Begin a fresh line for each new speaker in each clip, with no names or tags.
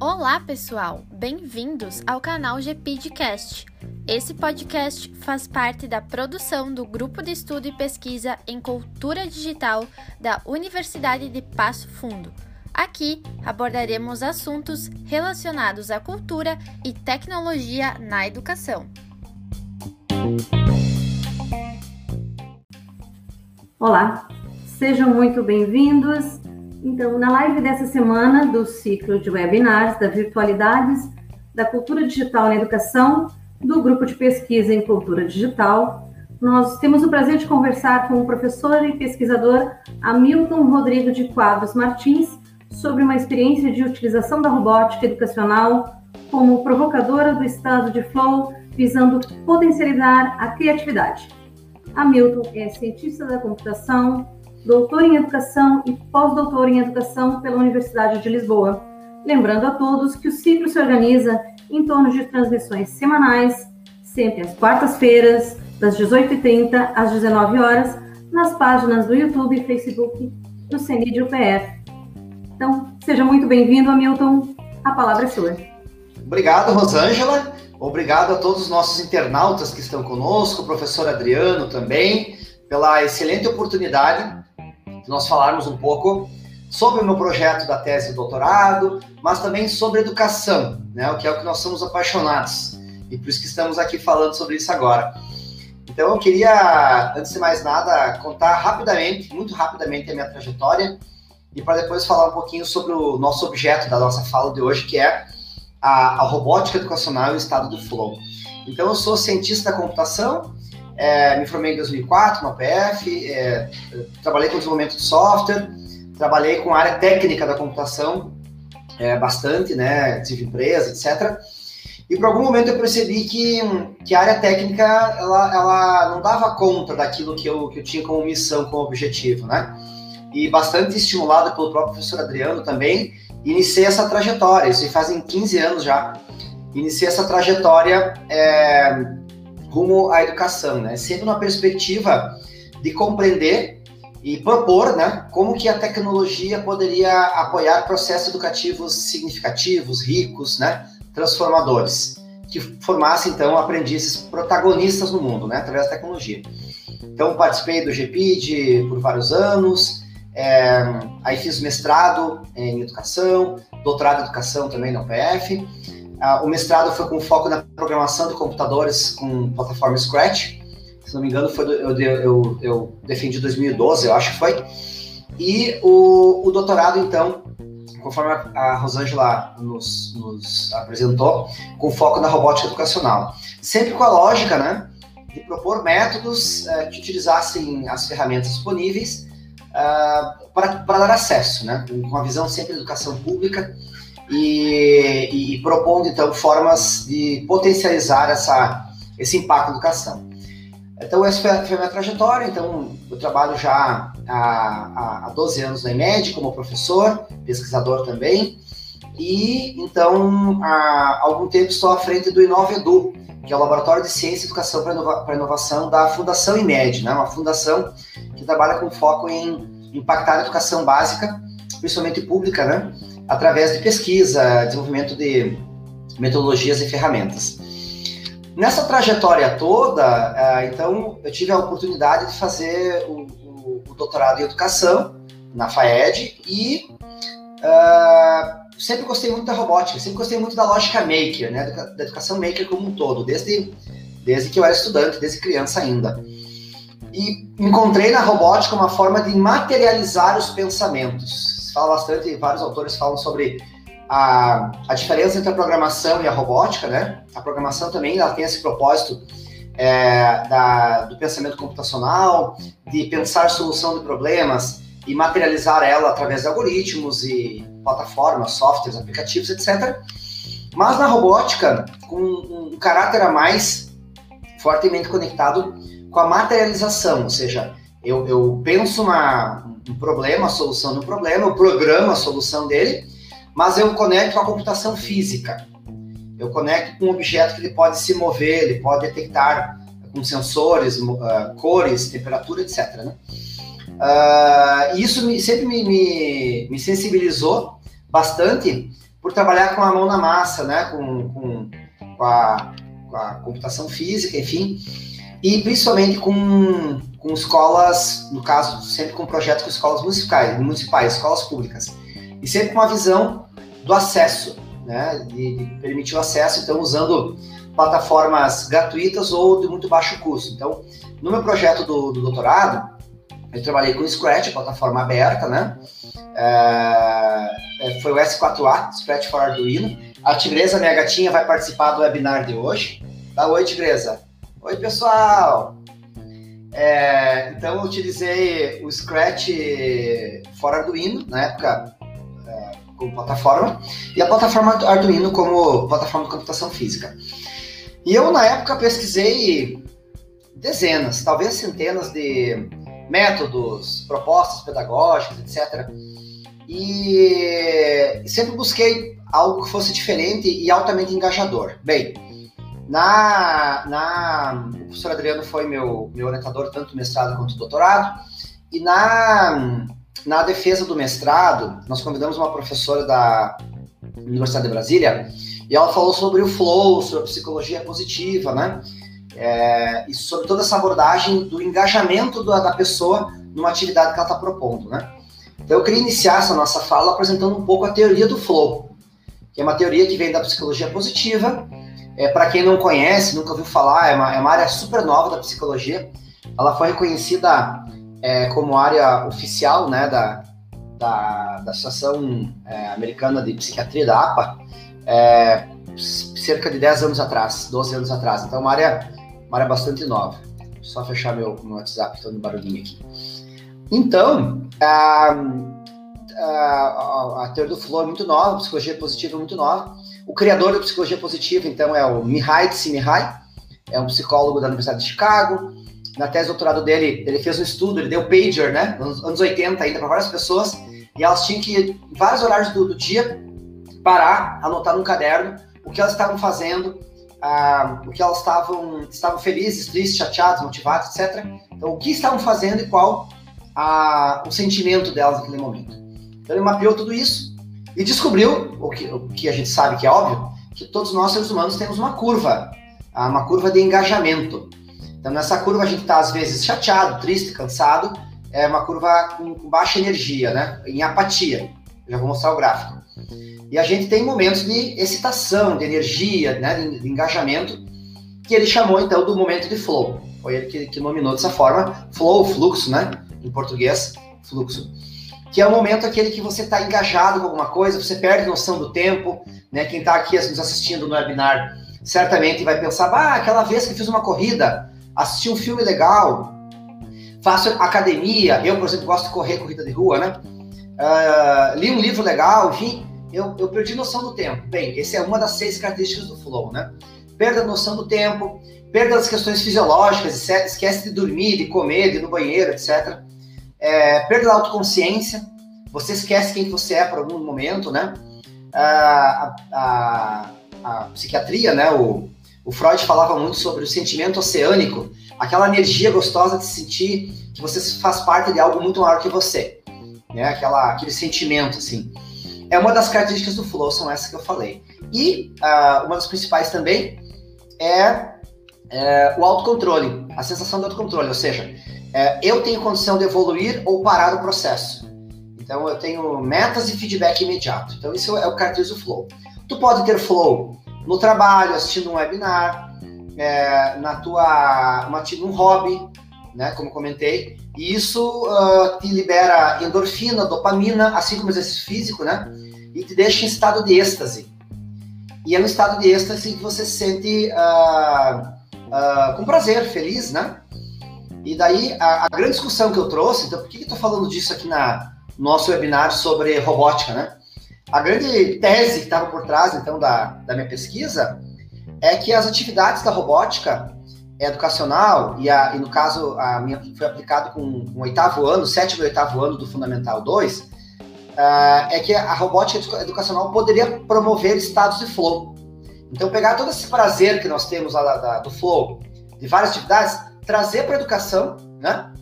Olá, pessoal! Bem-vindos ao canal GPDcast. Esse podcast faz parte da produção do Grupo de Estudo e Pesquisa em Cultura Digital da Universidade de Passo Fundo. Aqui abordaremos assuntos relacionados à cultura e tecnologia na educação.
Olá, sejam muito bem-vindos. Então, na live dessa semana do ciclo de webinars da Virtualidades da Cultura Digital na Educação, do Grupo de Pesquisa em Cultura Digital, nós temos o prazer de conversar com o professor e pesquisador Hamilton Rodrigo de Quadros Martins sobre uma experiência de utilização da robótica educacional como provocadora do estado de flow, visando potencializar a criatividade. Hamilton é cientista da computação, doutor em educação e pós-doutor em educação pela Universidade de Lisboa. Lembrando a todos que o ciclo se organiza em torno de transmissões semanais, sempre às quartas-feiras, das 18h30 às 19 horas, nas páginas do YouTube e Facebook do CENID UPF. Então, seja muito bem-vindo, Hamilton. A palavra é sua.
Obrigado, Rosângela. Obrigado a todos os nossos internautas que estão conosco, o professor Adriano também, pela excelente oportunidade nós falarmos um pouco sobre o meu projeto da tese de doutorado, mas também sobre educação, né, o que é o que nós somos apaixonados. E por isso que estamos aqui falando sobre isso agora. Então eu queria, antes de mais nada, contar rapidamente, muito rapidamente a minha trajetória e para depois falar um pouquinho sobre o nosso objeto da nossa fala de hoje, que é a, a robótica educacional e o estado do flow. Então eu sou cientista da computação, é, me formei em 2004 no PF, é, trabalhei com desenvolvimento de software, trabalhei com a área técnica da computação é, bastante, né? Tive empresa, etc. E por algum momento eu percebi que, que a área técnica ela, ela não dava conta daquilo que eu, que eu tinha como missão, como objetivo, né? E bastante estimulado pelo próprio professor Adriano também, iniciei essa trajetória, isso fazem 15 anos já. Iniciei essa trajetória é, rumo à educação, né? Sempre uma perspectiva de compreender e propor, né, como que a tecnologia poderia apoiar processos educativos significativos, ricos, né, transformadores, que formassem então aprendizes protagonistas no mundo, né, através da tecnologia. Então participei do GPID por vários anos, é, aí fiz mestrado em educação, doutorado em educação também na UPF. Ah, o mestrado foi com foco na programação de computadores com plataforma Scratch. Se não me engano, foi do, eu, eu, eu defendi 2012, eu acho que foi. E o, o doutorado, então, conforme a, Rosângela nos, nos, apresentou, com foco na robótica educacional. Sempre com a lógica, né, de propor métodos uh, que utilizassem as ferramentas disponíveis uh, para, dar acesso, né, com a visão sempre da educação pública e, e, propondo então formas de potencializar essa, esse impacto na educação. Então essa foi a, foi a minha trajetória, então eu trabalho já há, há 12 anos na EMED como professor, pesquisador também, e então há algum tempo estou à frente do InovaEdu, que é o Laboratório de Ciência e Educação para Inova Inovação da Fundação IMED, né? uma fundação que trabalha com foco em impactar a educação básica, principalmente pública, né? Através de pesquisa, desenvolvimento de metodologias e ferramentas. Nessa trajetória toda, uh, então, eu tive a oportunidade de fazer o, o, o doutorado em educação na FAED e uh, sempre gostei muito da robótica, sempre gostei muito da lógica maker, né, da educação maker como um todo, desde, desde que eu era estudante, desde criança ainda. E encontrei na robótica uma forma de materializar os pensamentos fala bastante, vários autores falam sobre a, a diferença entre a programação e a robótica, né? A programação também ela tem esse propósito é, da, do pensamento computacional, de pensar solução de problemas e materializar ela através de algoritmos e plataformas, softwares, aplicativos, etc. Mas na robótica, com um caráter a mais fortemente conectado com a materialização, ou seja, eu, eu penso uma, um problema, a solução do problema, eu programo a solução dele, mas eu conecto com a computação física. Eu conecto com um objeto que ele pode se mover, ele pode detectar com sensores, uh, cores, temperatura, etc. Né? Uh, isso me, sempre me, me, me, sensibilizou bastante por trabalhar com a mão na massa, né? com, com, com, a, com a computação física, enfim, e principalmente com, com escolas, no caso, sempre com projetos com escolas municipais, municipais, escolas públicas, e sempre com a visão do acesso, né, de, de permitir o acesso, então usando plataformas gratuitas ou de muito baixo custo. Então, no meu projeto do, do doutorado, eu trabalhei com o Scratch, plataforma aberta, né? É, é foi o S4A, Scratch for Arduino. A Tigresa, minha gatinha, vai participar do webinar de hoje. Dá oi, Tigresa. Oi, pessoal! É, então, eu utilizei o Scratch for Arduino, na época, é, como plataforma, e a plataforma Arduino como plataforma de computação física. E eu, na época, pesquisei dezenas, talvez centenas de métodos, propostas pedagógicas, etc. E sempre busquei algo que fosse diferente e altamente engajador. Bem, na, na, o professor Adriano foi meu, meu orientador tanto mestrado quanto doutorado, e na, na defesa do mestrado, nós convidamos uma professora da Universidade de Brasília, e ela falou sobre o flow, sobre a psicologia positiva, né? É, e sobre toda essa abordagem do engajamento da pessoa numa atividade que ela está propondo, né? Então eu queria iniciar essa nossa fala apresentando um pouco a teoria do flow, que é uma teoria que vem da psicologia positiva. É, Para quem não conhece, nunca ouviu falar, é uma, é uma área super nova da psicologia. Ela foi reconhecida é, como área oficial né, da, da, da Associação é, Americana de Psiquiatria, da APA, é, cerca de 10 anos atrás, 12 anos atrás. Então, é uma área, uma área bastante nova. Só fechar meu, meu WhatsApp, estou no barulhinho aqui. Então, a, a, a, teoria do flow é muito nova, a psicologia positiva é muito nova. O criador da psicologia positiva, então, é o Mihai Csikszentmihalyi, é um psicólogo da Universidade de Chicago. Na tese de doutorado dele, ele fez um estudo, ele deu pager, né, nos anos 80 ainda, para várias pessoas, e elas tinham que, em vários horários do, do dia, parar, anotar num caderno o que elas estavam fazendo, ah, o que elas estavam, estavam felizes, tristes, chateadas, motivadas, etc. Então, o que estavam fazendo e qual a, o sentimento delas naquele momento. Então, ele mapeou tudo isso e descobriu, o que, o que a gente sabe que é óbvio, que todos nós, seres humanos, temos uma curva, ah, uma curva de engajamento. Então, nessa curva, a gente está, às vezes, chateado, triste, cansado, é uma curva com, com baixa energia, né? em apatia. Já vou mostrar o gráfico. E a gente tem momentos de excitação, de energia, né, de, de engajamento, que ele chamou então do momento de flow. Foi ele que, que nominou dessa forma, flow, fluxo, né, em português, fluxo. Que é o momento aquele que você está engajado com alguma coisa, você perde noção do tempo, né? Quem está aqui nos assistindo no webinar certamente vai pensar, ah, aquela vez que fiz uma corrida, assisti um filme legal, faço academia, eu, por exemplo, gosto de correr corrida de rua, né? Uh, li um livro legal, enfim, eu, eu perdi noção do tempo. Bem, essa é uma das seis características do flow, né? Perda da noção do tempo, perda das questões fisiológicas, esquece de dormir, de comer, de ir no banheiro, etc. É, perda da autoconsciência, você esquece quem você é por algum momento, né? A, a, a, psiquiatria, né? O, o Freud falava muito sobre o sentimento oceânico, aquela energia gostosa de sentir que você faz parte de algo muito maior que você, né? Aquela, aquele sentimento, assim. É uma das características do flow, são essas que eu falei. E uh, uma das principais também é, é, o autocontrole, a sensação de autocontrole, ou seja, é, eu tenho condição de evoluir ou parar o processo. Então eu tenho metas e feedback imediato. Então isso é o característico do flow. Tu pode ter flow no trabalho, assistindo um webinar, é, na tua, uma, num hobby, né, como comentei, e isso uh, te libera endorfina, dopamina, assim como exercício físico, né? E te deixa em estado de êxtase. E é no estado de êxtase que você se sente uh, uh, com prazer, feliz, né? E daí, a, a, grande discussão que eu trouxe, então, por que eu estou falando disso aqui na no nosso webinar sobre robótica, né? A grande tese que estava por trás, então, da, da minha pesquisa é que as atividades da robótica educacional, e, a, e no caso a minha foi aplicado com o oitavo ano, sétimo e oitavo ano do Fundamental 2, uh, ah, é que a robótica educacional poderia promover estados de flow. Então, pegar todo esse prazer que nós temos lá da, da, do flow, de várias atividades, trazer para a educação, né?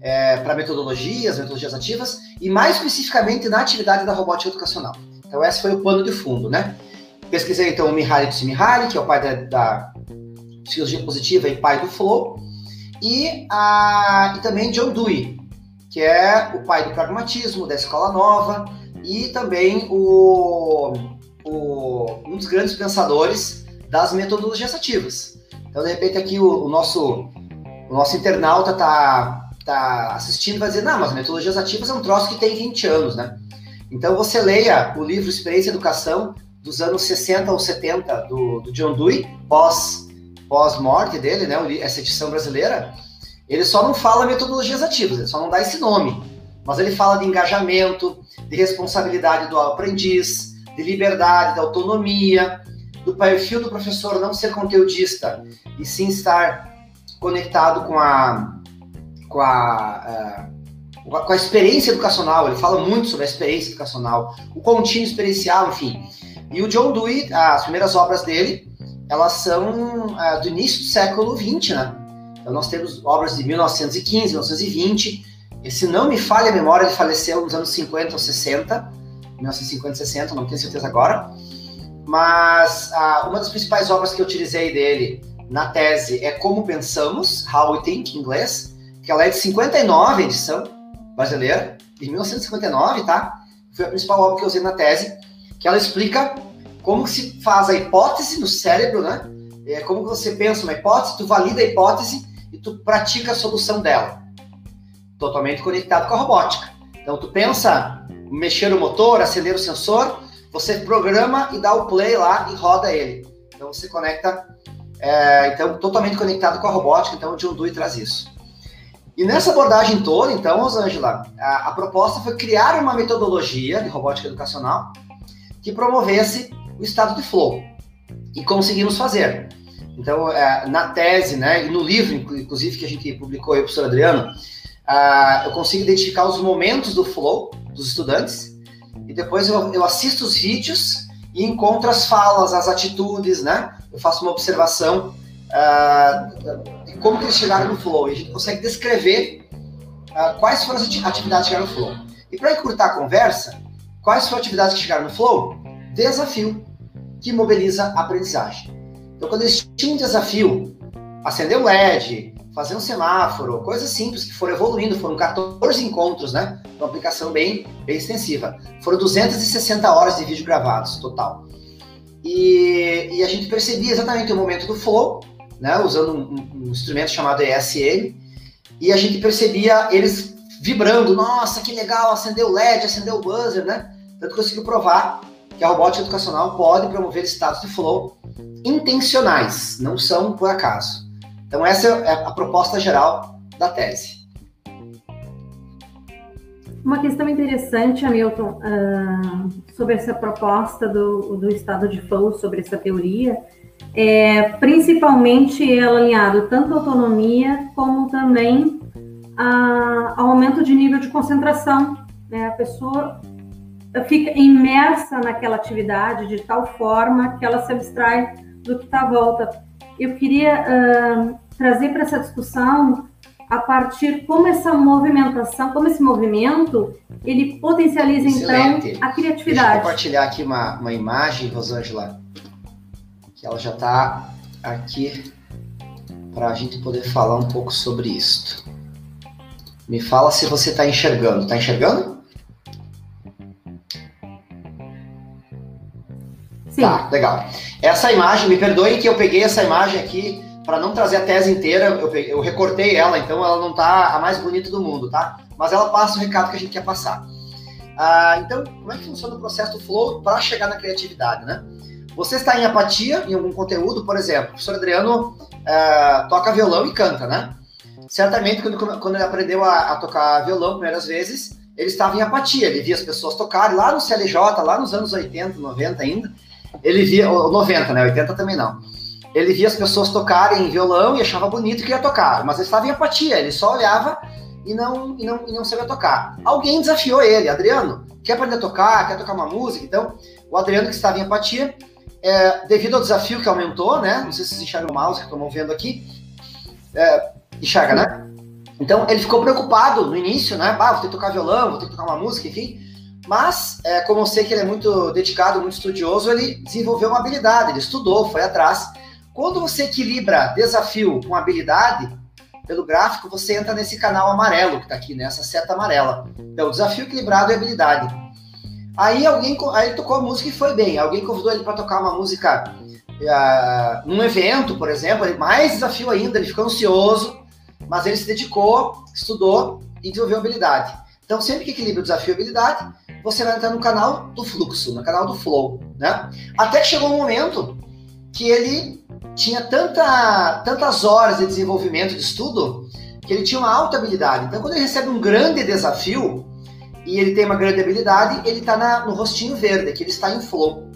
é, para metodologias, metodologias ativas, e mais especificamente na atividade da robótica educacional. Então, esse foi o pano de fundo, né? Pesquisei, então, o Mihaly Csikszentmihalyi, que é o pai da, da psicologia positiva e pai do flow, e, a, e também John Dewey, que é o pai do pragmatismo, da escola nova, e também o, o, um dos grandes pensadores das metodologias ativas. Então, de repente, aqui o, o nosso, o nosso internauta está tá assistindo vai dizer, não, mas metodologias ativas é um troço que tem 20 anos, né? Então, você leia o livro Experiência e Educação, dos anos 60 ou 70, do, do John Dewey, pós pós-morte dele, né, essa edição brasileira, ele só não fala metodologias ativas, ele só não dá esse nome. Mas ele fala de engajamento, de responsabilidade do aprendiz, de liberdade, de autonomia, do perfil do professor não ser conteudista e sim estar conectado com a, com a, uh, com a experiência educacional. Ele fala muito sobre a experiência educacional, o contínuo experiencial, enfim. E o John Dewey, as primeiras obras dele, elas são uh, do início do século XX, né? Então nós temos obras de 1915, 1920. E se não me falha a memória, ele faleceu nos anos 50 ou 60, 1950 60, não tenho certeza agora. Mas uh, uma das principais obras que eu utilizei dele na tese é Como Pensamos, How We Think, em inglês, que ela é de 59, edição brasileira, de 1959, tá? Foi a principal obra que eu usei na tese, que ela explica como se faz a hipótese no cérebro, né? É como você pensa uma hipótese, tu valida a hipótese e tu pratica a solução dela. Totalmente conectado com a robótica. Então tu pensa mexer o motor, acender o sensor, você programa e dá o play lá e roda ele. Então você conecta, é, então totalmente conectado com a robótica. Então o John Dewey traz isso. E nessa abordagem toda, então, Rosângela, a, a proposta foi criar uma metodologia de robótica educacional que promovesse o estado de flow. E conseguimos fazer. Então, é, na tese, né, e no livro, inclusive, que a gente publicou aí, professor Adriano, eu consigo identificar os momentos do flow dos estudantes, e depois eu, eu assisto os vídeos e encontro as falas, as atitudes, né? Eu faço uma observação uh, de como que eles chegaram no flow, e a gente consegue descrever uh, quais foram as atividades que chegaram no flow. E para encurtar a conversa, quais foram as atividades que chegaram no flow? Desafio que mobiliza a aprendizagem. Então, quando eles tinham um desafio, acender o LED, fazer um semáforo, coisas simples que foram evoluindo, foram 14 encontros, né? Uma aplicação bem, bem extensiva. Foram 260 horas de vídeo gravados, total. E, e a gente percebia exatamente o momento do flow, né? Usando um, um instrumento chamado ESM, e a gente percebia eles vibrando, nossa, que legal, acendeu o LED, acendeu o buzzer, né? Tanto que conseguiu provar que a robótica educacional pode promover estados de flow intencionais, não são por acaso. Então, essa é a proposta geral da tese.
Uma questão interessante, Hamilton, uh, sobre essa proposta do, do estado de flow, sobre essa teoria, é principalmente ela alinhado tanto à autonomia como também a, ao aumento de nível de concentração. Né? A pessoa fica imersa naquela atividade de tal forma que ela se abstrai do que está à volta. Eu queria uh, trazer para essa discussão a partir como essa movimentação, como esse movimento, ele potencializa Excelente. então a criatividade. Deixa
eu compartilhar aqui uma, uma imagem, Rosângela, que ela já está aqui para a gente poder falar um pouco sobre isso. Me fala se você está enxergando. Está enxergando? Sim. Tá, legal. Essa imagem, me perdoem que eu peguei essa imagem aqui para não trazer a tese inteira, eu, peguei, eu recortei ela, então ela não tá a mais bonita do mundo, tá? Mas ela passa o recado que a gente quer passar. Ah, então, como é que funciona o processo do flow para chegar na criatividade, né? Você está em apatia em algum conteúdo, por exemplo, o professor Adriano uh, toca violão e canta, né? Certamente, quando, quando ele aprendeu a, a tocar violão primeiras vezes, ele estava em apatia, ele via as pessoas tocarem lá no CLJ, lá nos anos 80, 90 ainda, ele via, 90, né? 80 também não. Ele via as pessoas tocarem violão e achava bonito que ia tocar, mas ele estava em apatia, ele só olhava e não, e não, e não sabia tocar. Alguém desafiou ele, Adriano, quer aprender a tocar, quer tocar uma música? Então, o Adriano, que estava em apatia, é, devido ao desafio que aumentou, né? Não sei se vocês enxergam o mouse que estou movendo aqui. É, enxerga, né? Então ele ficou preocupado no início, né? Ah, vou ter que tocar violão, vou ter que tocar uma música, enfim. Mas, é, como eu sei que ele é muito dedicado, muito estudioso, ele desenvolveu uma habilidade, ele estudou, foi atrás. Quando você equilibra desafio com habilidade, pelo gráfico, você entra nesse canal amarelo que está aqui, nessa seta amarela. Então, desafio equilibrado e habilidade. Aí alguém aí ele tocou a música e foi bem. Alguém convidou ele para tocar uma música uh, num evento, por exemplo, mais desafio ainda, ele ficou ansioso, mas ele se dedicou, estudou e desenvolveu habilidade. Então, sempre que equilibra o desafio e habilidade, você vai entrar no canal do fluxo, no canal do flow, né? Até que chegou um momento que ele tinha tanta, tantas horas de desenvolvimento de estudo que ele tinha uma alta habilidade. Então, quando ele recebe um grande desafio e ele tem uma grande habilidade, ele está no rostinho verde, que ele está em flow.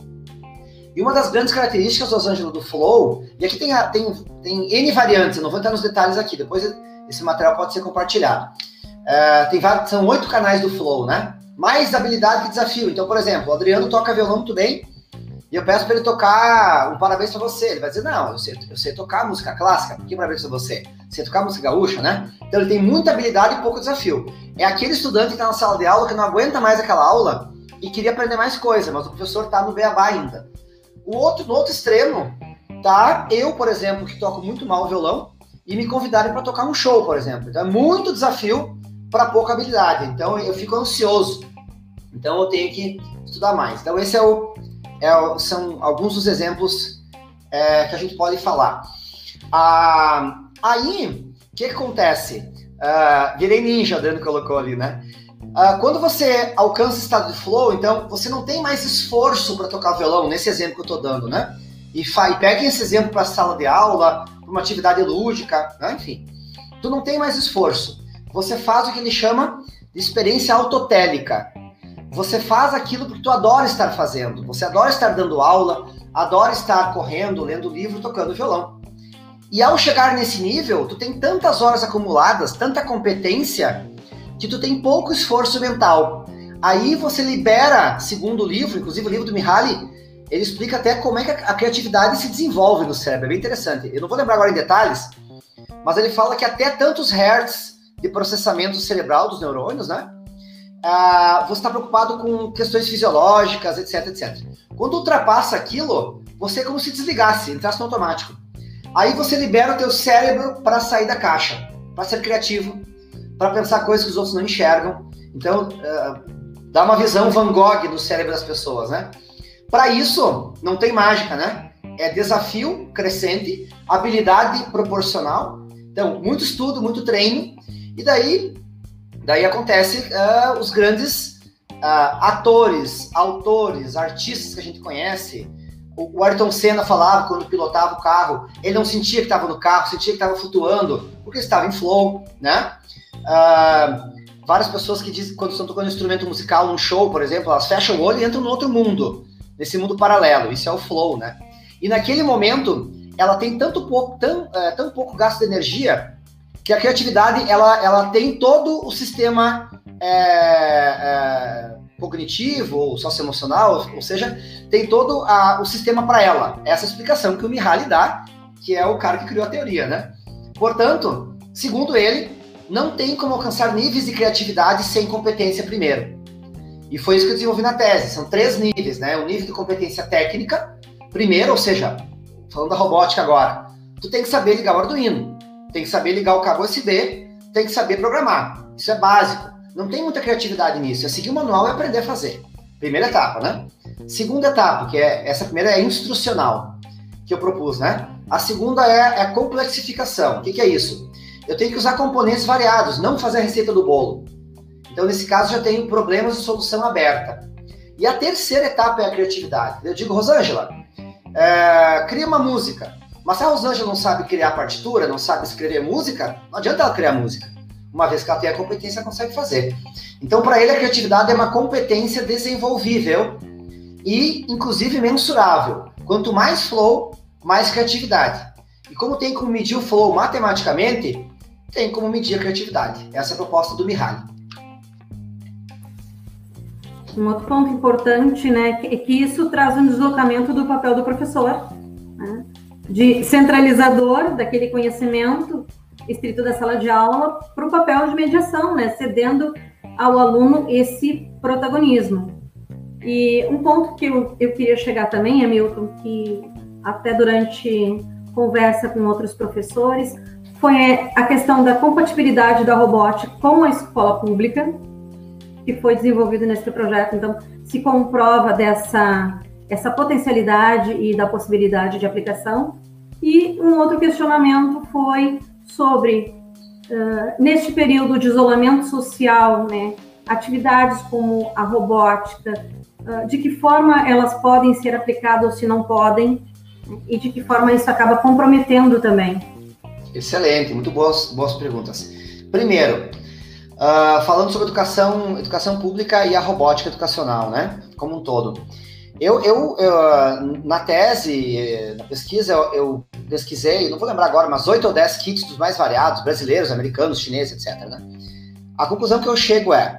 E uma das grandes características, Los Angeles, do flow, e aqui tem, tem, tem N variantes, eu não vou entrar nos detalhes aqui, depois esse material pode ser compartilhado. Uh, tem são oito canais do flow, né? Mais habilidade que desafio. Então, por exemplo, o Adriano toca violão muito bem, e eu peço para ele tocar um parabéns para você. Ele vai dizer, não, eu sei, eu sei tocar música clássica, por que parabéns para você? Sei tocar música gaúcha, né? Então ele tem muita habilidade e pouco desafio. É aquele estudante que está na sala de aula que não aguenta mais aquela aula e queria aprender mais coisa, mas o professor está no beabá ainda. O outro, no outro extremo, tá eu, por exemplo, que toco muito mal violão, e me convidarem para tocar um show, por exemplo. Então é muito desafio para pouca habilidade. Então eu fico ansioso. Então eu tenho que estudar mais. Então esse é o, é o são alguns dos exemplos é, que a gente pode falar. Ah, aí, o que, que acontece? Ah, virei ninja, Adriano colocou ali, né? Ah, quando você alcança o estado de flow, então você não tem mais esforço para tocar violão, nesse exemplo que eu estou dando, né? E, e peguem esse exemplo para a sala de aula, para uma atividade lúdica, né? enfim. Tu não tem mais esforço. Você faz o que ele chama de experiência autotélica. Você faz aquilo que tu adora estar fazendo. Você adora estar dando aula, adora estar correndo, lendo livro, tocando violão. E ao chegar nesse nível, tu tem tantas horas acumuladas, tanta competência, que tu tem pouco esforço mental. Aí você libera, segundo o livro, inclusive o livro do Mihaly, ele explica até como é que a criatividade se desenvolve no cérebro. É bem interessante. Eu não vou lembrar agora em detalhes, mas ele fala que até tantos hertz de processamento cerebral dos neurônios, né? Ah, você está preocupado com questões fisiológicas, etc, etc. Quando ultrapassa aquilo, você é como se desligasse, entrasse no automático. Aí você libera o teu cérebro para sair da caixa, para ser criativo, para pensar coisas que os outros não enxergam. Então, uh, dá uma visão Van Gogh no cérebro das pessoas, né? Para isso, não tem mágica, né? É desafio crescente, habilidade proporcional. Então, muito estudo, muito treino. E daí, daí acontece uh, os grandes uh, atores, autores, artistas que a gente conhece. O, o Ayrton Senna falava quando pilotava o carro, ele não sentia que estava no carro, sentia que estava flutuando, porque estava em flow, né? Uh, várias pessoas que dizem quando estão tocando um instrumento musical num show, por exemplo, elas fecham o olho e entram no outro mundo, nesse mundo paralelo. Isso é o flow, né? E naquele momento, ela tem tanto pouco, tão, é, tão pouco gasto de energia que a criatividade ela, ela tem todo o sistema é, é, cognitivo ou socioemocional, ou seja, tem todo a, o sistema para ela. Essa explicação que o Mihaly dá, que é o cara que criou a teoria, né? Portanto, segundo ele, não tem como alcançar níveis de criatividade sem competência primeiro. E foi isso que eu desenvolvi na tese. São três níveis, né? O nível de competência técnica, primeiro, ou seja, falando da robótica agora, tu tem que saber ligar o Arduino, tem que saber ligar o cabo USB, tem que saber programar. Isso é básico. Não tem muita criatividade nisso. É seguir o manual e aprender a fazer. Primeira etapa, né? Segunda etapa, que é essa primeira é instrucional, que eu propus, né? A segunda é, é a complexificação. O que, que é isso? eu tenho que usar componentes variados, não fazer a receita do bolo. Então, nesse caso, já tenho problemas de solução aberta. E a terceira etapa é a criatividade. Eu digo, Rosângela, é, cria uma música. Mas se a Rosângela não sabe criar partitura, não sabe escrever música, não adianta ela criar música. Uma vez que ela tem a competência, ela consegue fazer. Então, para ele, a criatividade é uma competência desenvolvível e, inclusive, mensurável. Quanto mais flow, mais criatividade. E como tem como medir o flow matematicamente, tem como medir a criatividade. Essa é a proposta do Mihaly.
Um outro ponto importante, né, é que isso traz um deslocamento do papel do professor, né, de centralizador daquele conhecimento estrito da sala de aula para o papel de mediação, né? Cedendo ao aluno esse protagonismo. E um ponto que eu, eu queria chegar também, Hamilton, que até durante conversa com outros professores, foi a questão da compatibilidade da robótica com a escola pública, que foi desenvolvido nesse projeto. Então, se comprova dessa essa potencialidade e da possibilidade de aplicação. E um outro questionamento foi sobre, uh, neste período de isolamento social, né, atividades como a robótica, uh, de que forma elas podem ser aplicadas ou se não podem, e de que forma isso acaba comprometendo também.
Excelente, muito boas, boas perguntas. Primeiro, uh, falando sobre educação, educação pública e a robótica educacional, né, como um todo. Eu, eu, eu, na tese, na pesquisa, eu, eu, pesquisei, não vou lembrar agora, mas oito ou dez kits dos mais variados, brasileiros, americanos, chineses, etc. Né? A conclusão que eu chego é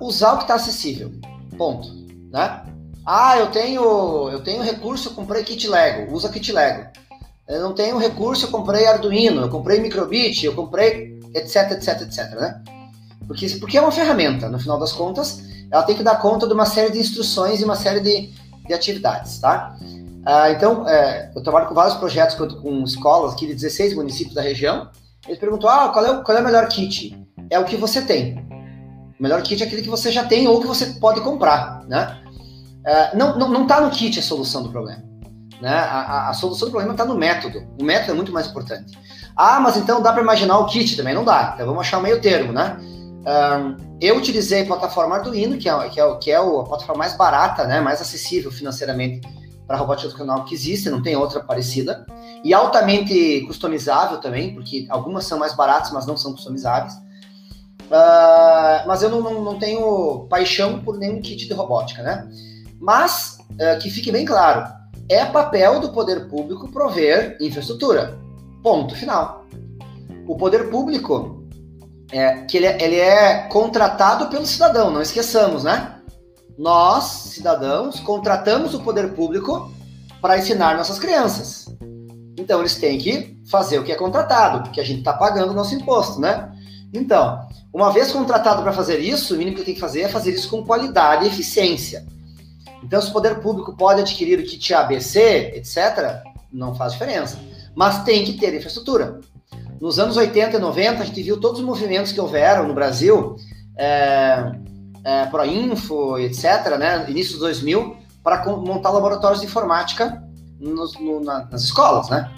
usar o que está acessível. Ponto. Né? Ah, eu tenho, eu tenho recurso, eu comprei kit Lego, usa kit Lego. Eu não tenho recurso, eu comprei Arduino, eu comprei Microbit, eu comprei etc, etc, etc, né? Porque, porque é uma ferramenta, no final das contas, ela tem que dar conta de uma série de instruções e uma série de, de atividades, tá? Ah, então, é, eu trabalho com vários projetos com, com, escolas aqui de 16 municípios da região. Eles perguntam, ah, qual é, o, qual é o melhor kit? É o que você tem. O melhor kit é aquele que você já tem ou que você pode comprar, né? É, não, não, não tá no kit a solução do problema. Né? A, a, a solução do problema está no método. O método é muito mais importante. Ah, mas então dá para imaginar o kit também? Não dá. Então vamos achar o meio termo, né? Um, eu utilizei a plataforma Arduino, que é, que é, que é a plataforma mais barata, né, mais acessível financeiramente para robótica educacional que existe, não tem outra parecida, e altamente customizável também, porque algumas são mais baratas, mas não são customizáveis. Uh, mas eu não, não, não, tenho paixão por nenhum kit de robótica, né? Mas, uh, que fique bem claro, é papel do poder público prover infraestrutura. Ponto final. O poder público é, que ele é, ele é contratado pelo cidadão, não esqueçamos, né? Nós, cidadãos, contratamos o poder público para ensinar nossas crianças. Então, eles têm que fazer o que é contratado, porque a gente está pagando o nosso imposto, né? Então, uma vez contratado para fazer isso, o mínimo que tem que fazer é fazer isso com qualidade e eficiência. Então, se o poder público pode adquirir o kit ABC, etc., não faz diferença. Mas tem que ter infraestrutura. Nos anos 80 e 90, a gente viu todos os movimentos que houveram no Brasil, é, é, Proinfo, etc., né, início dos 2000, para montar laboratórios de informática nos, no, na, nas escolas, né?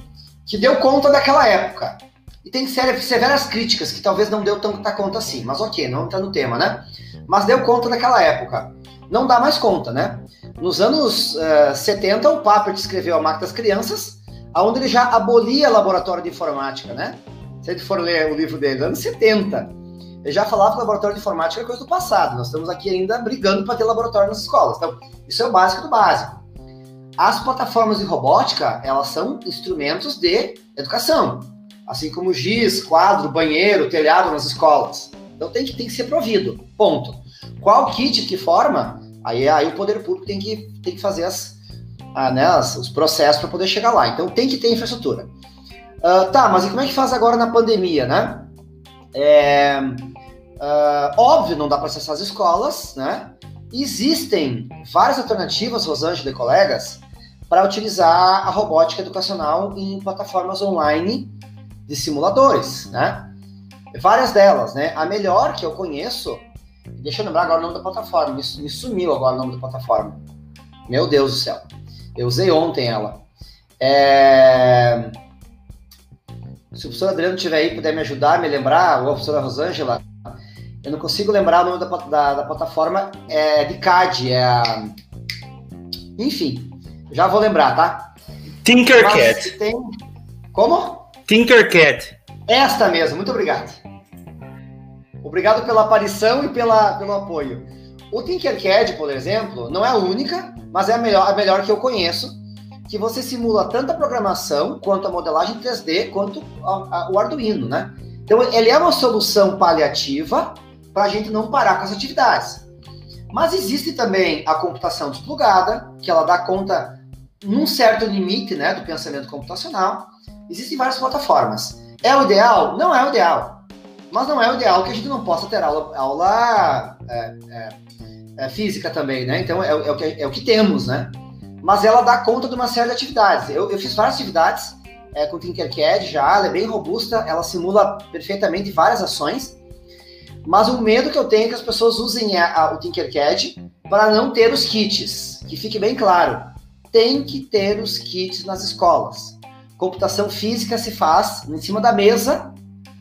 Que deu conta daquela época. E tem severas críticas, que talvez não deu tanta conta assim, mas ok, não está no tema, né? Mas deu conta daquela época. Não dá mais conta, né? Nos anos uh, é, 70, o Papert escreveu A Máquina das Crianças, onde ele já abolia laboratório de informática, né? Se a gente for ler o livro dele, anos 70, ele já falava que laboratório de informática é coisa do passado. Nós estamos aqui ainda brigando para ter laboratório nas escolas. Então, isso é o básico do básico. As plataformas de robótica, elas são instrumentos de educação, assim como giz, quadro, banheiro, telhado nas escolas. Então tem que, tem que ser provido, ponto. Qual kit, que forma, aí, aí o poder público tem que, tem que fazer as, ah, né, os processos para poder chegar lá. Então tem que ter infraestrutura. Uh, tá, mas e como é que faz agora na pandemia, né? É, uh, óbvio, não dá para acessar as escolas, né? Existem várias alternativas, Rosângela e colegas, para utilizar a robótica educacional em plataformas online de simuladores, né? Várias delas, né? A melhor que eu conheço, deixa eu lembrar agora o nome da plataforma, me, me sumiu agora o nome da plataforma. Meu Deus do céu. Eu usei ontem ela. É... Se o professor Adriano estiver aí puder me ajudar, me lembrar, ou a professora Rosângela, eu não consigo lembrar o nome da, da, da plataforma, é de CAD, é a... Enfim, já vou lembrar, tá?
Tinkercad.
Tem... Como?
Tinkercad.
Esta mesmo, muito obrigado. Obrigado pela aparição e pela, pelo apoio. O Tinkercad, por exemplo, não é a única, mas é a melhor, a melhor que eu conheço, que você simula tanto a programação, quanto a modelagem 3D, quanto a, a, o Arduino, né? Então, ele é uma solução paliativa para a gente não parar com as atividades. Mas existe também a computação desplugada, que ela dá conta num certo limite né, do pensamento computacional. Existem várias plataformas. É o ideal? Não é o ideal. Mas não é o ideal que a gente não possa ter aula, aula é, é, é, física também, né? Então é, é, o que, é o que temos, né? Mas ela dá conta de uma série de atividades. Eu, eu fiz várias atividades é, com o Tinkercad já, ela é bem robusta, ela simula perfeitamente várias ações. Mas o medo que eu tenho é que as pessoas usem a, a, o Tinkercad para não ter os kits. Que fique bem claro, tem que ter os kits nas escolas. Computação física se faz em cima da mesa,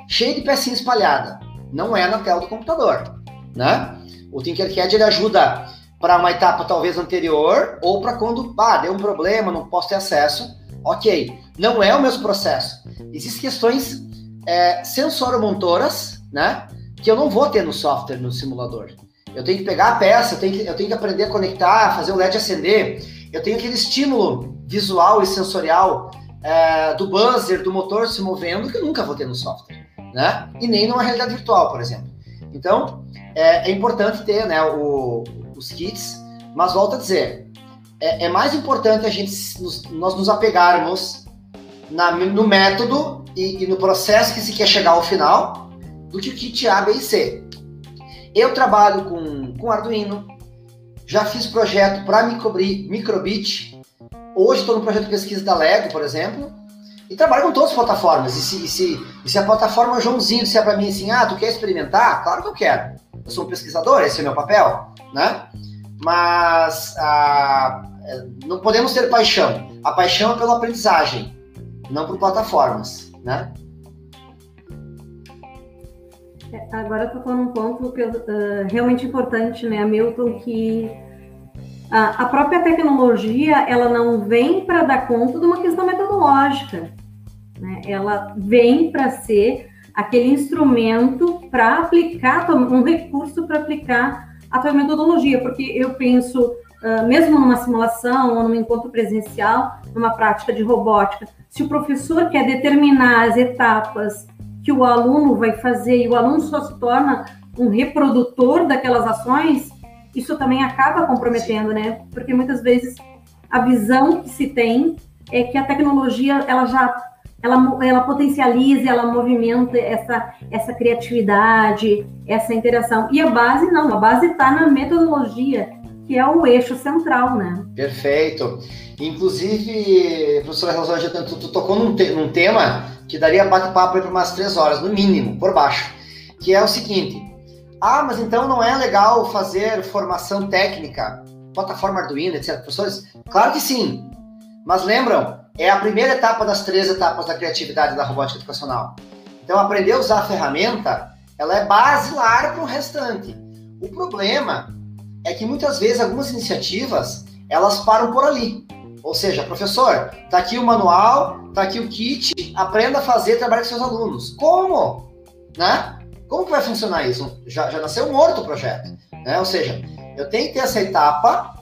cheio de pecinha espalhada. Não é na tela do computador, né? O Tinkercad ele ajuda para uma etapa talvez anterior ou para quando, ah, deu um problema, não posso ter acesso. Ok, não é o mesmo processo. Existem questões é, sensoromontoras, né? Que eu não vou ter no software, no simulador. Eu tenho que pegar a peça, eu tenho que, eu tenho que aprender a conectar, fazer o LED acender. Eu tenho aquele estímulo visual e sensorial é, do buzzer, do motor se movendo, que eu nunca vou ter no software, né? E nem numa realidade virtual, por exemplo. Então, é, é importante ter né, o, os kits, mas volto a dizer, é, é mais importante a gente nos, nós nos apegarmos na, no método e, e, no processo que se quer chegar ao final do que o kit A, B e C. Eu trabalho com, com Arduino, já fiz projeto para Microbit, hoje estou no projeto de pesquisa da Lego, por exemplo, e trabalho com todas as plataformas. E se, e se, e se a plataforma Joãozinho disser para mim assim, ah, tu quer experimentar? Claro que eu quero. Eu sou um pesquisador, esse é meu papel, né? Mas ah, não podemos ter paixão. A paixão é pela aprendizagem não por plataformas, né?
É, agora tocou num ponto que, uh, realmente importante, né, Milton, que a, a própria tecnologia ela não vem para dar conta de uma questão metodológica, né? ela vem para ser aquele instrumento para aplicar, um recurso para aplicar a tua metodologia, porque eu penso mesmo numa simulação ou num encontro presencial, numa prática de robótica, se o professor quer determinar as etapas que o aluno vai fazer e o aluno só se torna um reprodutor daquelas ações, isso também acaba comprometendo, né? Porque muitas vezes a visão que se tem é que a tecnologia ela já ela, ela potencializa, ela movimenta essa, essa criatividade, essa interação. E a base não, a base está na metodologia, que é o eixo central, né?
Perfeito. Inclusive, professora Rosângela, tu, tu tocou num, te, num tema que daria bate-papo por umas três horas, no mínimo, por baixo, que é o seguinte. Ah, mas então não é legal fazer formação técnica, plataforma Arduino, etc. Professores? Claro que sim. Mas lembram, é a primeira etapa das três etapas da criatividade da robótica educacional. Então, aprender a usar a ferramenta, ela é basilar para o restante. O problema é que muitas vezes algumas iniciativas elas param por ali. Ou seja, professor, tá aqui o manual, tá aqui o kit, aprenda a fazer, trabalhe com seus alunos. Como? Né? Como que vai funcionar isso? Já, já nasceu morto o projeto. Né? Ou seja, eu tenho que ter essa etapa,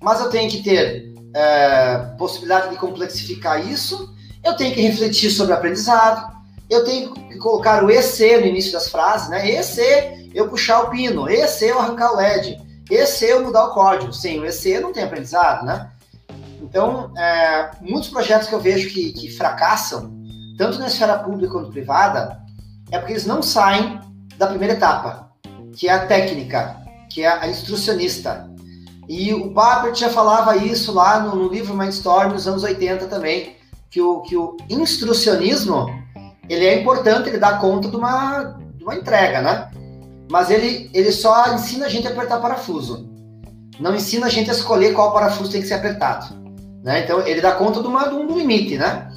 mas eu tenho que ter é, possibilidade de complexificar isso, eu tenho que refletir sobre o aprendizado, eu tenho que colocar o EC no início das frases, né? EC, eu puxar o pino, EC, eu arrancar o LED, EC eu mudar o código. Sem o EC não tem aprendizado, né? Então, é, muitos projetos que eu vejo que, que fracassam, tanto na esfera pública quanto privada, é porque eles não saem da primeira etapa, que é a técnica, que é a instrucionista. E o Papert já falava isso lá no, no, livro Mindstorm nos anos 80 também, que o, que o instrucionismo, ele é importante, ele dá conta de uma, de uma entrega, né? mas ele, ele só ensina a gente a apertar parafuso. Não ensina a gente a escolher qual parafuso tem que ser apertado. Né? Então, ele dá conta de, uma, de um limite, né?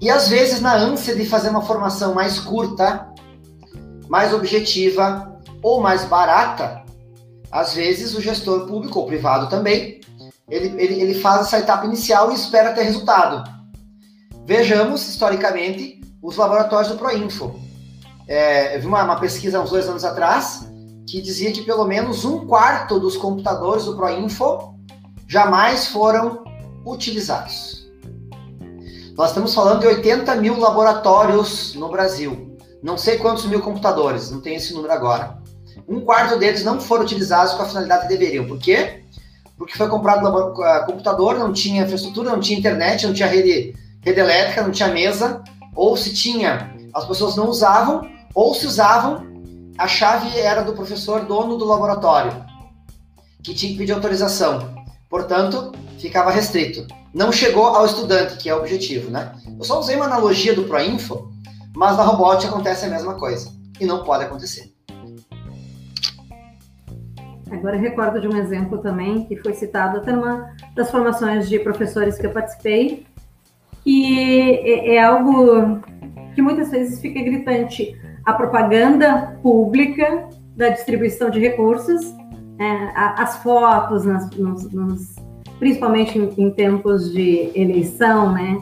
E às vezes, na ânsia de fazer uma formação mais curta, mais objetiva ou mais barata, às vezes o gestor público ou privado também, ele, ele, ele faz essa etapa inicial e espera ter resultado. Vejamos, historicamente, os laboratórios do Proinfo. É, eu vi uma, uma pesquisa uns dois anos atrás que dizia que pelo menos um quarto dos computadores do Proinfo jamais foram utilizados. Nós estamos falando de 80 mil laboratórios no Brasil. Não sei quantos mil computadores, não tenho esse número agora. Um quarto deles não foram utilizados com a finalidade que deveriam. Por quê? Porque foi comprado computador, não tinha infraestrutura, não tinha internet, não tinha rede, rede elétrica, não tinha mesa, ou se tinha as pessoas não usavam, ou se usavam, a chave era do professor dono do laboratório, que tinha que pedir autorização. Portanto, ficava restrito. Não chegou ao estudante, que é o objetivo, né? Eu só usei uma analogia do ProInfo, mas na robótica acontece a mesma coisa. E não pode acontecer.
Agora recordo de um exemplo também que foi citado até numa das formações de professores que eu participei, que é, é algo que muitas vezes fica gritante. A propaganda pública da distribuição de recursos, é, as fotos, nas, nos, nos, principalmente em, em, tempos de eleição, né?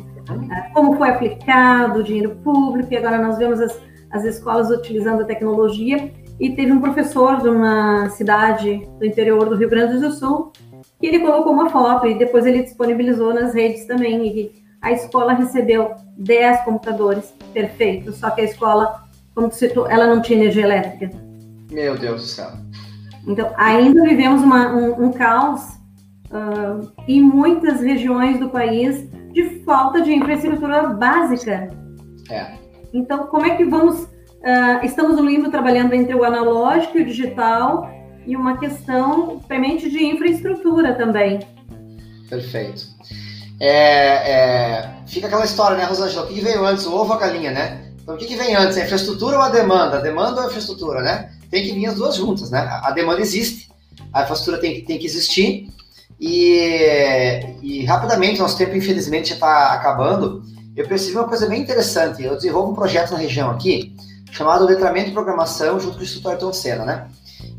Como foi aplicado o dinheiro público, e agora nós vemos as, as escolas utilizando a tecnologia e teve um professor de uma cidade do interior do Rio Grande do Sul que ele colocou uma foto e depois ele disponibilizou nas redes também. E a escola recebeu 10 computadores perfeitos, só que a escola, como tu citou, ela não tinha energia elétrica.
Meu Deus do céu.
Então, ainda vivemos uma, um, um, caos uh, em muitas regiões do país de falta de infraestrutura básica.
É.
Então, como é que vamos Uh, estamos no limbo trabalhando entre o analógico e o digital e uma questão premente de infraestrutura também.
Perfeito. É, é, fica aquela história, né, Rosângela? O que veio antes, o ovo ou a galinha, né? Então, o que, que vem antes? A infraestrutura ou a demanda? A demanda ou a infraestrutura, né? Tem que vir as duas juntas, né? A demanda existe, a infraestrutura tem, tem que existir e, e rapidamente, nosso tempo, infelizmente, já está acabando. Eu percebi uma coisa bem interessante. Eu desenvolvo um projeto na região aqui, chamado Letramento e Programação, junto com o Instituto Ayrton Senna, né?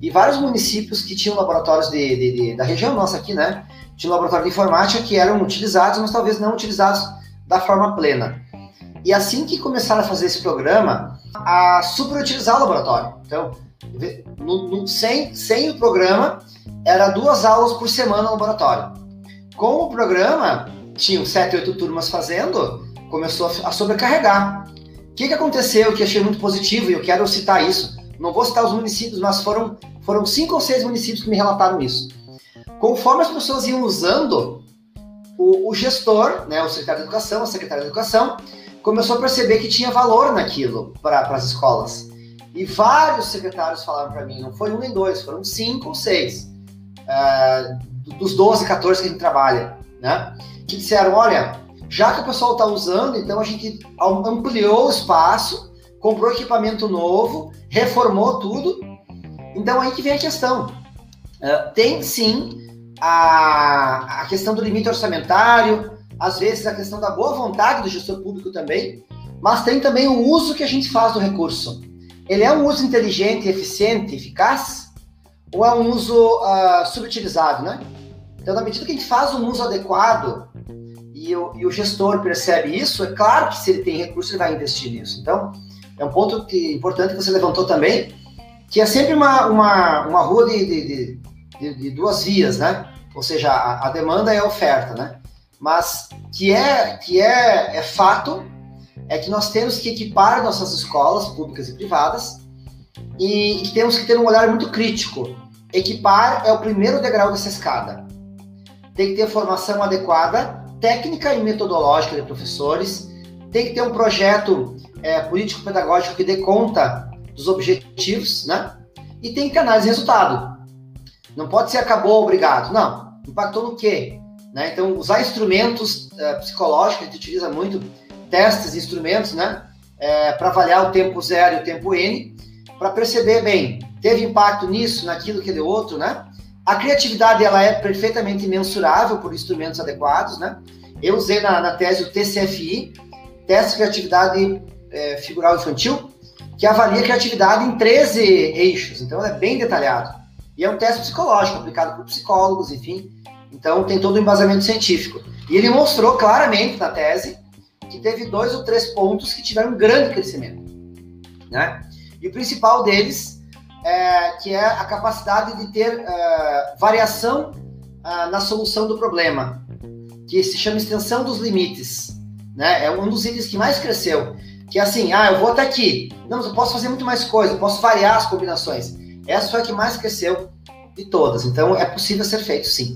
E vários municípios que tinham laboratórios de, de, de, da região nossa aqui, né? Tinha laboratório de informática que eram utilizados, mas talvez não utilizados da forma plena. E assim que começaram a fazer esse programa, a superutilizar o laboratório. Então, no, no, sem, sem o programa, era duas aulas por semana no laboratório. Com o programa, tinham sete, oito turmas fazendo, começou a sobrecarregar. O que, que aconteceu que achei muito positivo, e eu quero citar isso. Não vou citar os municípios, mas foram, foram cinco ou seis municípios que me relataram isso. Conforme as pessoas iam usando, o, o gestor, né, o secretário de educação, a secretária de educação, começou a perceber que tinha valor naquilo para as escolas. E vários secretários falaram para mim, não foi um nem dois, foram cinco ou seis, uh, dos 12, 14 que a gente trabalha, né? Que disseram, olha, já que o pessoal está usando, então a gente ampliou o espaço, comprou equipamento novo, reformou tudo. Então aí que vem a questão. Uh, tem sim a, a questão do limite orçamentário, às vezes a questão da boa vontade do gestor público também, mas tem também o uso que a gente faz do recurso. Ele é um uso inteligente, eficiente, eficaz? Ou é um uso uh, subutilizado, né? Então, na medida que a gente faz um uso adequado e o, e o, gestor percebe isso, é claro que se ele tem recurso, ele vai investir nisso. Então, é um ponto que, importante que você levantou também, que é sempre uma, uma, uma rua de, de, de, de duas vias, né? Ou seja, a, a, demanda e a oferta, né? Mas que é, que é, é fato é que nós temos que equipar nossas escolas públicas e privadas e, e temos que ter um olhar muito crítico. Equipar é o primeiro degrau dessa escada. Tem que ter formação adequada técnica e metodológica de professores, tem que ter um projeto é, político-pedagógico que dê conta dos objetivos, né? E tem que análise de resultado. Não pode ser acabou, obrigado. Não. Impactou no quê? Né? Então, usar instrumentos é, psicológicos, a gente utiliza muito testes, instrumentos, né? É, para avaliar o tempo zero e o tempo N, para perceber, bem, teve impacto nisso, naquilo, aquele outro, né? A criatividade ela é perfeitamente mensurável por instrumentos adequados, né? Eu usei na, na tese o TCFI, Teste de Criatividade é, Figural Infantil, que avalia a criatividade em 13 eixos, então é bem detalhado. E é um teste psicológico, aplicado por psicólogos, enfim. Então tem todo o embasamento científico. E ele mostrou claramente na tese que teve dois ou três pontos que tiveram um grande crescimento. Né? E o principal deles é, que é a capacidade de ter é, variação é, na solução do problema, que se chama extensão dos limites. Né? É um dos itens que mais cresceu. Que é assim, ah, eu vou até aqui. Não, mas eu posso fazer muito mais coisa, eu posso variar as combinações. Essa foi a que mais cresceu de todas. Então, é possível ser feito, sim.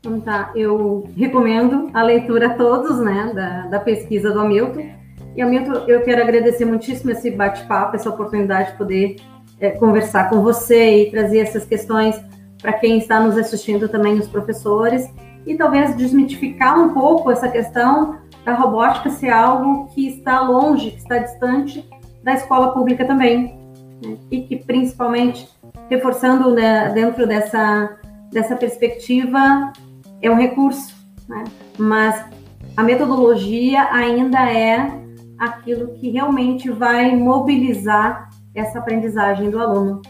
Então tá, eu recomendo a leitura a todos, né, da, da pesquisa do Hamilton, E, Hamilton, eu quero agradecer muitíssimo esse bate-papo, essa oportunidade de poder é, conversar com você e trazer essas questões para quem está nos assistindo também, os professores, e talvez desmitificar um pouco essa questão da robótica ser algo que está longe, que está distante da escola pública também, né? e que principalmente reforçando né, dentro dessa, dessa perspectiva é um recurso, né? mas a metodologia ainda é aquilo que realmente vai mobilizar essa aprendizagem do aluno.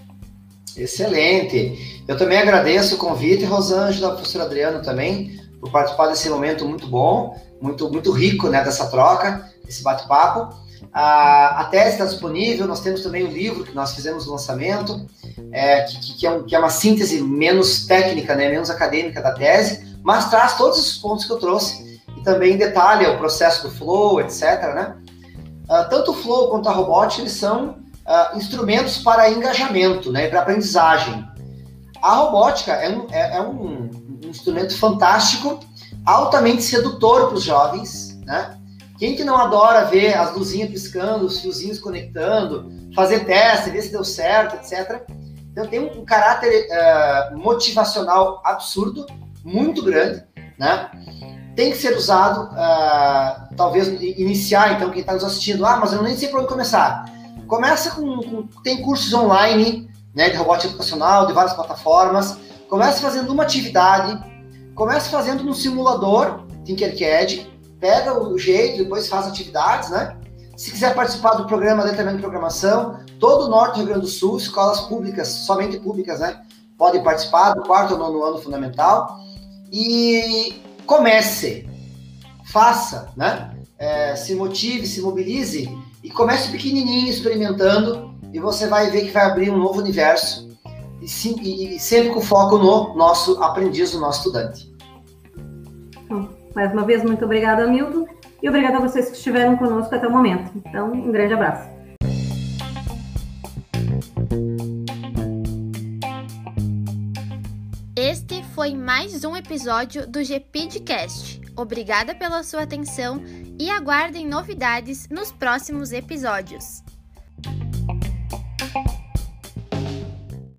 Excelente. Eu também agradeço o convite, Rosângela, professor Adriano também, por participar desse momento muito bom, muito, muito rico né, dessa troca, esse bate-papo. A, a tese está disponível, nós temos também o livro que nós fizemos o lançamento, é, que, que, é um, que, é uma síntese menos técnica, né, menos acadêmica da tese, mas traz todos os pontos que eu trouxe e também detalha o processo do flow, etc. Né? Uh, tanto o flow quanto a robótica eles são uh, instrumentos para engajamento, né, para aprendizagem. A robótica é um, é, é um, um instrumento fantástico, altamente sedutor para os jovens, né? Quem que não adora ver as luzinhas piscando, os fiozinhos conectando, fazer teste, ver se deu certo, etc. Então tem um, um caráter uh, motivacional absurdo, muito grande, né? Tem que ser usado, uh, talvez iniciar, então, quem está nos assistindo, ah, mas eu nem sei por onde começar. Começa com, com, tem cursos online, né, de robótica educacional, de várias plataformas. Começa fazendo uma atividade, começa fazendo no simulador Tinkercad, pega o jeito, depois faz atividades, né? Se quiser participar do programa de de programação, todo o norte do Rio Grande do Sul, escolas públicas, somente públicas, né? Podem participar do quarto ou nono ano fundamental. E comece, faça, né? É, se motive, se mobilize e comece pequenininho, experimentando, e você vai ver que vai abrir um novo universo, e, sim, e sempre com foco no nosso aprendiz, no nosso estudante.
Bom, mais uma vez, muito obrigada, Milton, e obrigada a vocês que estiveram conosco até o momento. Então, um grande abraço.
Este foi mais um episódio do GPDcast. Obrigada pela sua atenção e aguardem novidades nos próximos episódios.